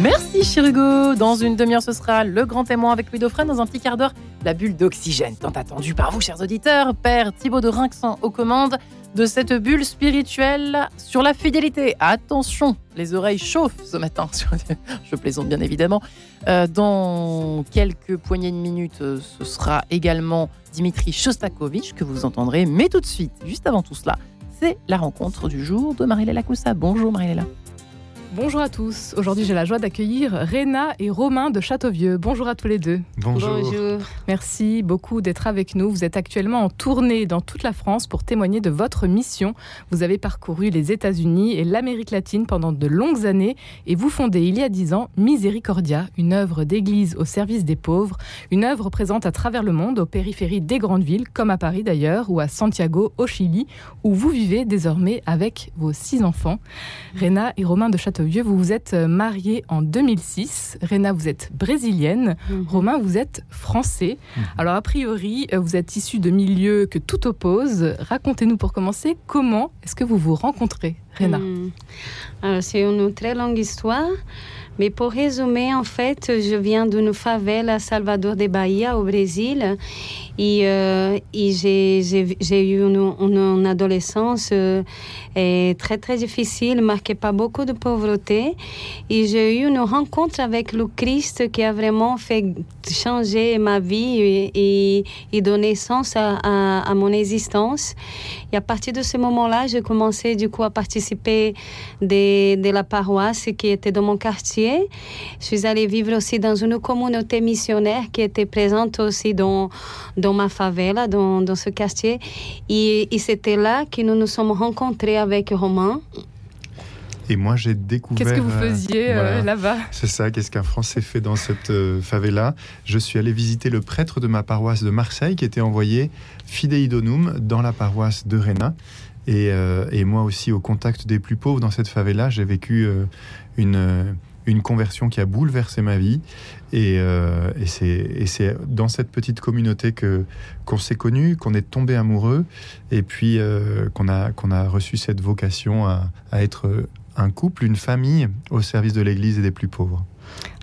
Merci Chirigo. Dans une demi-heure, ce sera le grand témoin avec Louis Dauphren. Dans un petit quart d'heure, la bulle d'oxygène, tant attendue par vous, chers auditeurs. Père Thibaut de Rinxan aux commandes de cette bulle spirituelle sur la fidélité. Attention, les oreilles chauffent ce matin. Je plaisante bien évidemment. Euh, dans quelques poignées de minutes, euh, ce sera également Dimitri Shostakovich que vous entendrez. Mais tout de suite, juste avant tout cela, c'est la rencontre du jour de Marie-Léla Coussa. Bonjour Marie-Léla. Bonjour à tous. Aujourd'hui, j'ai la joie d'accueillir Réna et Romain de Châteauvieux. Bonjour à tous les deux. Bonjour. Merci beaucoup d'être avec nous. Vous êtes actuellement en tournée dans toute la France pour témoigner de votre mission. Vous avez parcouru les États-Unis et l'Amérique latine pendant de longues années et vous fondez il y a dix ans Miséricordia, une œuvre d'église au service des pauvres, une œuvre présente à travers le monde, aux périphéries des grandes villes, comme à Paris d'ailleurs, ou à Santiago, au Chili, où vous vivez désormais avec vos six enfants. Réna et Romain de Châteauvieux vous vous êtes euh, marié en 2006. Réna, vous êtes brésilienne. Mhm. Romain, vous êtes français. Mhm. Alors, a priori, euh, vous êtes issu de milieux que tout oppose. Racontez-nous pour commencer, comment est-ce que vous vous rencontrez, Hmm. C'est une très longue histoire. Mais pour résumer, en fait, je viens d'une favela à Salvador de Bahia, au Brésil. Et, euh, j'ai eu une, adolescence euh, très, très difficile, marquée par beaucoup de pauvreté. Et j'ai eu une rencontre avec le Christ qui a vraiment fait changer ma vie et, et donner sens à, à, à, mon existence. Et à partir de ce moment-là, j'ai commencé du coup à participer de, de la paroisse qui était dans mon quartier je suis allée vivre aussi dans une communauté missionnaire qui était présente aussi dans, dans ma favela, dans, dans ce quartier. Et, c'était là que nous nous sommes rencontrés avec Romain. Et moi, j'ai découvert. Qu'est-ce que vous euh, faisiez euh, là-bas? C'est ça, qu'est-ce qu'un Français fait dans cette euh, favela? Je suis allé visiter le prêtre de ma paroisse de Marseille qui était envoyé fidei donum dans la paroisse de Réna. Et, et, moi aussi, au contact des plus pauvres dans cette favela, j'ai vécu une une conversion qui a bouleversé ma vie. Et, euh, c'est dans cette petite communauté que qu'on s'est connu, qu'on est tombé amoureux, et puis euh, qu'on a, a reçu cette vocation à être un couple, une famille au service de l'Église et des plus pauvres.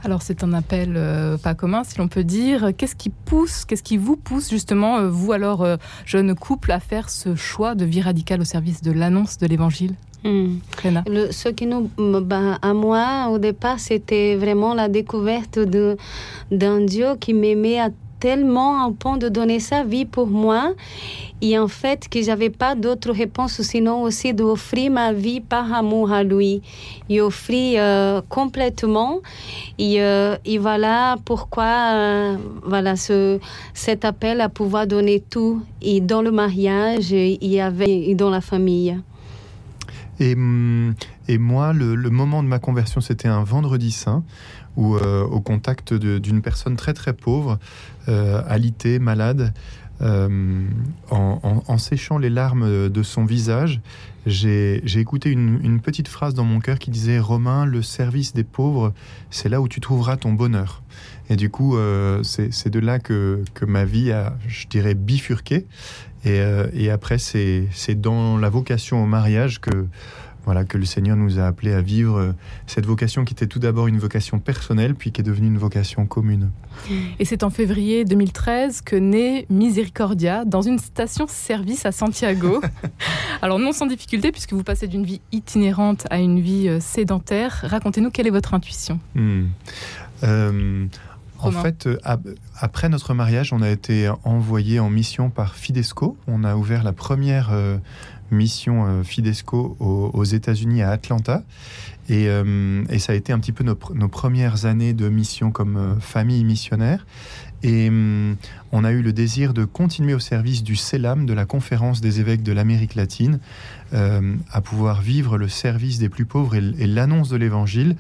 Alors c'est un appel euh, pas commun, si l'on peut dire. Qu'est-ce qui pousse, qu'est-ce qui vous pousse justement, euh, vous alors, euh, jeune couple, à faire ce choix de vie radicale au service de l'annonce de l'Évangile Hmm. ce qui nous, ben, à moi, au départ, c'était vraiment la découverte d'un Dieu qui m'aimait tellement en point de donner sa vie pour moi. Et en fait, que j'avais pas d'autre réponse sinon aussi d'offrir ma vie par amour à lui. Et offrir euh, complètement. Et, euh, voilà pourquoi, euh, voilà ce, cet appel à pouvoir donner tout et dans le mariage et, avec, et dans la famille. Et, hum, et moi, le, moment de ma conversion, c'était un vendredi saint, où euh, au contact d'une personne très très pauvre, euh, alitée, malade, euh, en, séchant les larmes de son visage, j'ai écouté une, petite phrase dans mon cœur qui disait Romain, le service des pauvres, c'est là où tu trouveras ton bonheur. Et du coup, c'est de là que, que, ma vie a, je dirais, bifurqué. Euh, et, après, c'est dans la vocation au mariage que, voilà, que le Seigneur nous a appelés à vivre euh, cette vocation qui était tout d'abord une vocation personnelle, puis qui est devenue une vocation commune. Et c'est en février 2013 que naît Misericordia dans une station-service à Santiago. Alors non sans difficulté, puisque vous passez d'une vie itinérante à une vie euh, sédentaire. Racontez-nous quelle est votre intuition. Hmm. En fait, euh, après notre mariage, on a été envoyé en mission par Fidesco. On a ouvert la première euh, mission euh, Fidesco aux, États-Unis à Atlanta. Et, ça a été un petit peu nos, nos premières années de mission comme famille missionnaire. Et on a eu le désir de continuer au service du CELAM, de la conférence des évêques de l'Amérique latine, euh, à pouvoir vivre le service des plus pauvres et, l'annonce de l'Évangile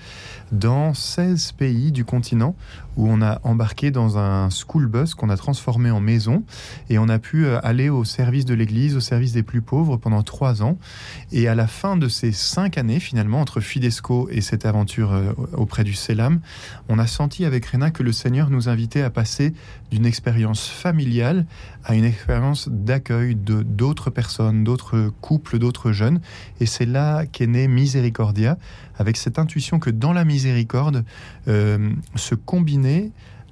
dans 16 pays du continent, où on a embarqué dans un school bus qu'on a transformé en maison, et on a pu euh, aller au service de l'Église, au service des plus pauvres pendant trois ans. Et à la fin de ces cinq années, finalement, entre Fidesco et cette aventure euh, auprès du CELAM, on a senti avec Réna que le Seigneur nous invitait à passer d'une expérience familiale à une expérience d'accueil de d'autres personnes, d'autres couples, d'autres jeunes. Et c'est là qu'est né Miséricordia, avec cette intuition que dans la miséricorde se combiner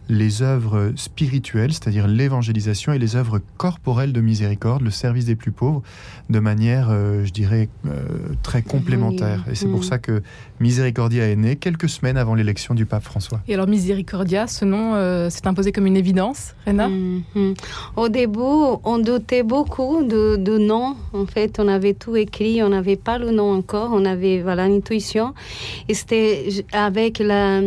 les œuvres spirituelles, c'est-à-dire l'évangélisation, et les œuvres corporelles de miséricorde, le service des plus pauvres, de manière, euh, je dirais, euh, très complémentaire. Et c'est pour mm. ça que Miséricordia est né quelques semaines avant l'élection du pape François. Et alors Miséricordia, ce nom euh, s'est imposé comme une évidence, Rena? Mm-hmm. Au début, on doutait beaucoup de, de nom. En fait, on avait tout écrit, on n'avait pas le nom encore, on avait voilà l'intuition. Et c'était avec la,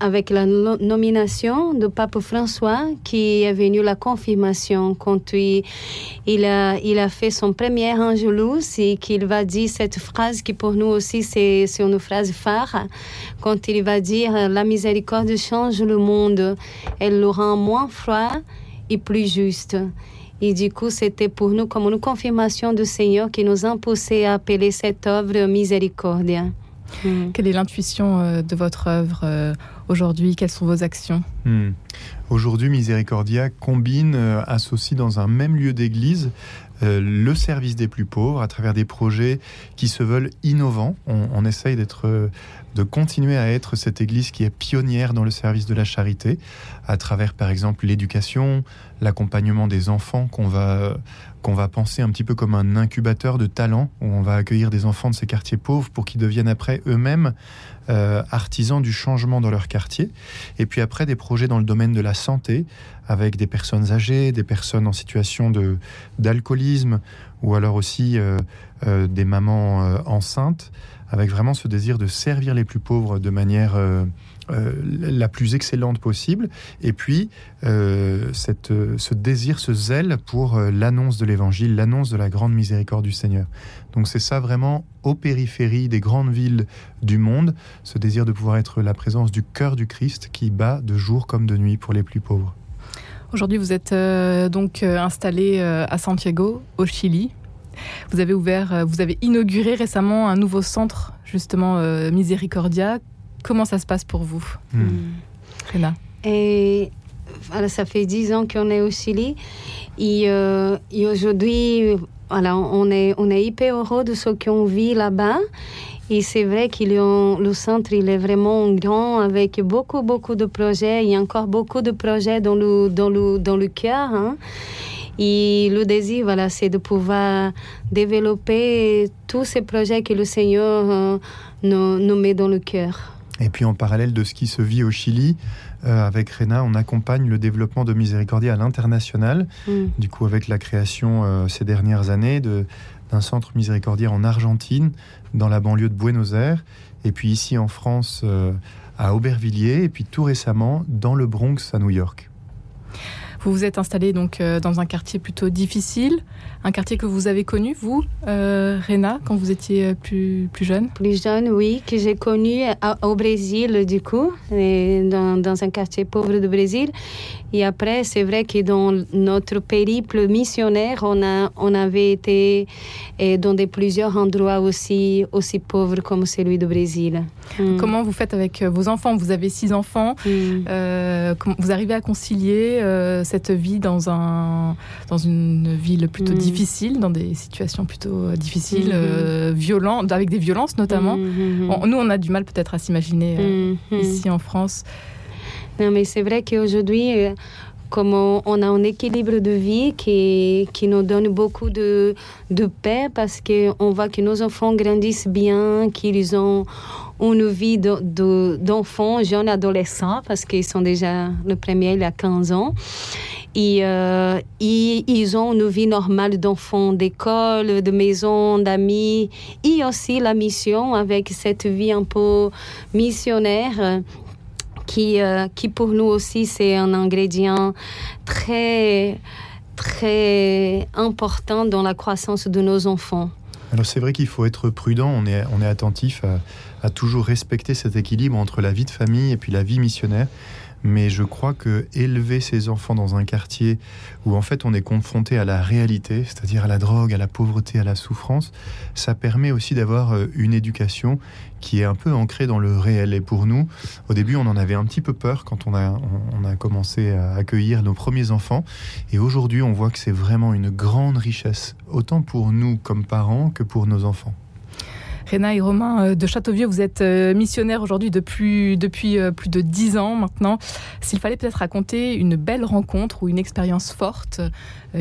avec la nomination du pape François qui est venu la confirmation quand il, a, il a fait son premier Angelus et qu'il va dire cette phrase qui pour nous aussi c'est une phrase phare quand il va dire la miséricorde change le monde, elle le rend moins froid et plus juste. Et du coup, c'était pour nous comme une confirmation du Seigneur qui nous a poussé à appeler cette œuvre miséricordia. Hmm. Quelle est l'intuition euh, de votre œuvre euh, aujourd'hui Quelles sont vos actions hmm. Aujourd'hui, Miséricordia combine, euh, associe dans un même lieu d'église le service des plus pauvres à travers des projets qui se veulent innovants. On, essaye d'être, de continuer à être cette église qui est pionnière dans le service de la charité, à travers par exemple l'éducation, l'accompagnement des enfants qu'on va qu'on va penser un petit peu comme un incubateur de talents, où on va accueillir des enfants de ces quartiers pauvres pour qu'ils deviennent après eux-mêmes euh, artisans du changement dans leur quartier. Et puis après, des projets dans le domaine de la santé, avec des personnes âgées, des personnes en situation d'alcoolisme, ou alors aussi euh, euh, des mamans enceintes, avec vraiment ce désir de servir les plus pauvres de manière euh, la plus excellente possible, et puis euh, euh, ce désir, ce zèle pour l'annonce de l'Évangile, l'annonce de la grande miséricorde du Seigneur. Donc c'est ça vraiment aux périphéries des grandes villes du monde, ce désir de pouvoir être la présence du cœur du Christ qui bat de jour comme de nuit pour les plus pauvres. Aujourd'hui, vous êtes donc installé à Santiago, au Chili. Vous avez ouvert, vous avez inauguré récemment un nouveau centre, justement Miséricordia. Comment ça se passe pour vous, hmm. Et ça fait dix ans qu'on est au Chili. Et, euh, aujourd'hui, voilà, on, est, on est hyper heureux de ce qu'on vit là-bas. Et c'est vrai que le centre il est vraiment grand avec beaucoup, beaucoup de projets. Il y a encore beaucoup de projets dans le, dans le, dans le cœur. Hein. Et le désir, voilà, c'est de pouvoir développer tous ces projets que le Seigneur euh, nous, nous met dans le cœur. Et puis en parallèle de ce qui se vit au Chili, euh, avec Rena, on accompagne le développement de Miséricordia à l'international. Mm. Du coup, avec la création euh, ces dernières années d'un centre miséricordiaire en Argentine, dans la banlieue de Buenos Aires, et puis ici en France, euh, à Aubervilliers, et puis tout récemment dans le Bronx à New York. Vous vous êtes installé donc dans un quartier plutôt difficile, un quartier que vous avez connu, vous, euh, Rena, quand vous étiez euh, plus, plus jeune? Plus jeune, oui, que j'ai connu au Brésil, du coup, dans, dans, un quartier pauvre du Brésil. Et après, c'est vrai que dans notre périple missionnaire, on, a, on avait été dans des, plusieurs endroits aussi, aussi pauvres comme celui du Brésil. Hmm. Comment vous faites avec euh, vos enfants? Vous avez six enfants. Hmm. vous arrivez à concilier cette vie dans, un, dans une ville plutôt difficile hmm difficiles, dans des situations plutôt euh, difficiles, mhm. euh, violentes, avec des violences notamment. Mhm, mhm. nous, on a du mal peut-être à s'imaginer euh, ici en France. Non, mais c'est vrai qu'aujourd'hui, comme on, a un équilibre de vie qui, qui nous donne beaucoup de, de paix parce qu'on voit que nos enfants grandissent bien, qu'ils ont une vie d'enfants, de, jeunes adolescents, parce qu'ils sont déjà, le premier, il a 15 ans. Et, euh, ils ont une vie normale d'enfants, d'école, de maison, d'amis, et aussi la mission avec cette vie un peu missionnaire qui, euh, qui pour nous aussi c'est un ingrédient très très important dans la croissance de nos enfants. Alors c'est vrai qu'il faut être prudent, on est, on est attentif à, à, toujours respecter cet équilibre entre la vie de famille et puis la vie missionnaire. Mais je crois que élever ses enfants dans un quartier où en fait on est confronté à la réalité, c'est-à-dire à la drogue, à la pauvreté, à la souffrance, ça permet aussi d'avoir euh, une éducation qui est un peu ancrée dans le réel. Et pour nous, au début, on en avait un petit peu peur quand on a, on a commencé à accueillir nos premiers enfants. Et aujourd'hui, on voit que c'est vraiment une grande richesse, autant pour nous comme parents que pour nos enfants. Réna et Romain euh, de Châteauvieux, vous êtes euh, missionnaires aujourd'hui depuis, depuis euh, plus de dix ans maintenant. S'il fallait peut-être raconter une belle rencontre ou une expérience forte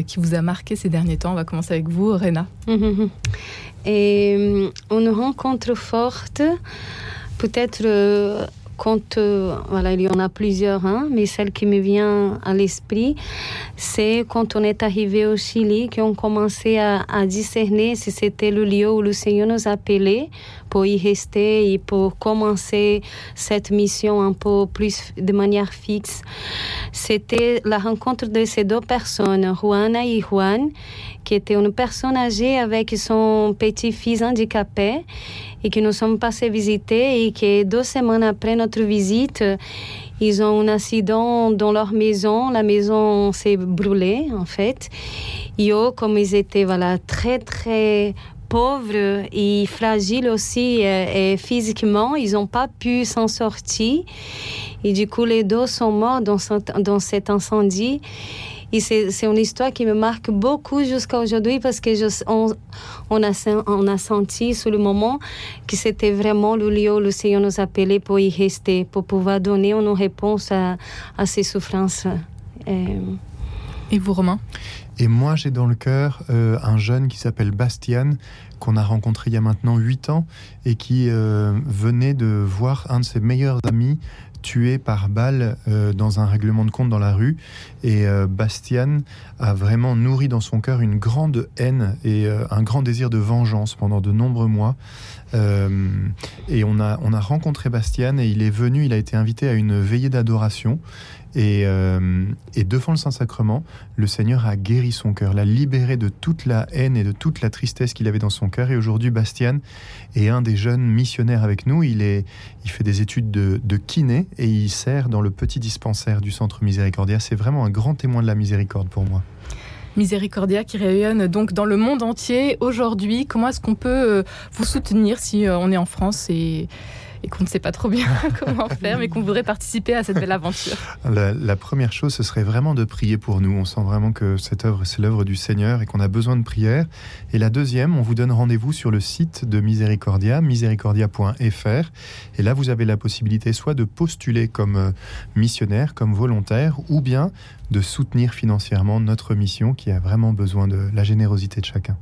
qui vous a marqué ces derniers temps, on va commencer avec vous, Réna. Et une rencontre forte, peut-être quand, euh, voilà, il y en a plusieurs, hein, mais celle qui me vient à l'esprit, c'est quand on est arrivé au Chili, qu'on commençait à, à discerner si c'était le lieu où le Seigneur nous appelait pour y rester et pour commencer cette mission un peu plus de manière fixe. C'était la rencontre de ces deux personnes, Juana et Juan, qui était une personne âgée avec son petit-fils handicapé et que nous sommes passés visiter et que deux semaines après notre visite, ils ont un accident dans leur maison. La maison s'est brûlée, en fait. Et eux, comme ils étaient voilà, très, très pauvres et fragiles aussi et, physiquement, ils n'ont pas pu s'en sortir. Et du coup, les deux sont morts dans, dans cet incendie. Et c'est une histoire qui me marque beaucoup jusqu'à aujourd'hui parce que je, on, on, a, on a senti sur le moment que c'était vraiment le lieu où le Seigneur nous appelait pour y rester, pour pouvoir donner une réponse à, à ces souffrances. Et, Et vous, Romain? Et moi, j'ai dans le cœur euh, un jeune qui s'appelle Bastian, qu'on a rencontré il y a maintenant 8 ans, et qui euh, venait de voir un de ses meilleurs amis tué par balle euh, dans un règlement de compte dans la rue. Et euh, Bastian a vraiment nourri dans son cœur une grande haine et un grand désir de vengeance pendant de nombreux mois. et on a, on a rencontré Bastian et il est venu, il a été invité à une veillée d'adoration. Et, et, devant le Saint-Sacrement, le Seigneur a guéri son cœur, l'a libéré de toute la haine et de toute la tristesse qu'il avait dans son cœur. Et aujourd'hui, Bastian est un des jeunes missionnaires avec nous. Il, est, il fait des études de, de kiné et il sert dans le petit dispensaire du Centre Miséricordia. C'est vraiment un grand témoin de la miséricorde pour moi. Miséricordia qui rayonne donc dans le monde entier aujourd'hui. Comment est-ce qu'on peut euh, vous soutenir si euh, on est en France et et qu'on ne sait pas trop bien comment faire, mais qu'on voudrait participer à cette belle aventure la, première chose, ce serait vraiment de prier pour nous. On sent vraiment que cette œuvre, c'est l'œuvre du Seigneur et qu'on a besoin de prière. Et la deuxième, on vous donne rendez-vous sur le site de Miséricordia, miséricordia.fr. Et là, vous avez la possibilité soit de postuler comme euh, missionnaire, comme volontaire, ou bien de soutenir financièrement notre mission qui a vraiment besoin de la générosité de chacun.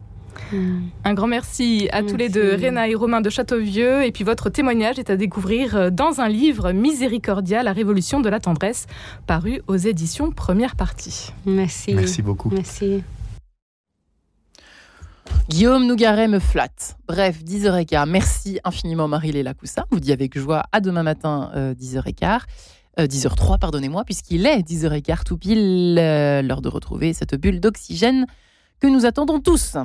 Mm. Un grand merci à tous les deux, Réna et Romain de Châteauvieux. Et puis votre témoignage est à découvrir euh, dans un livre Miséricordia, la révolution de la tendresse, paru aux éditions Première Partie. Merci. Merci beaucoup. Merci. Guillaume Nougaret me flatte. Bref, 10h15. Merci infiniment Marie-Léla Coussa. Vous dit avec joie à demain matin, 10h15. Euh, 10h03, euh, pardonnez-moi, puisqu'il est 10h15 tout pile, l'heure de retrouver cette bulle d'oxygène que nous attendons tous.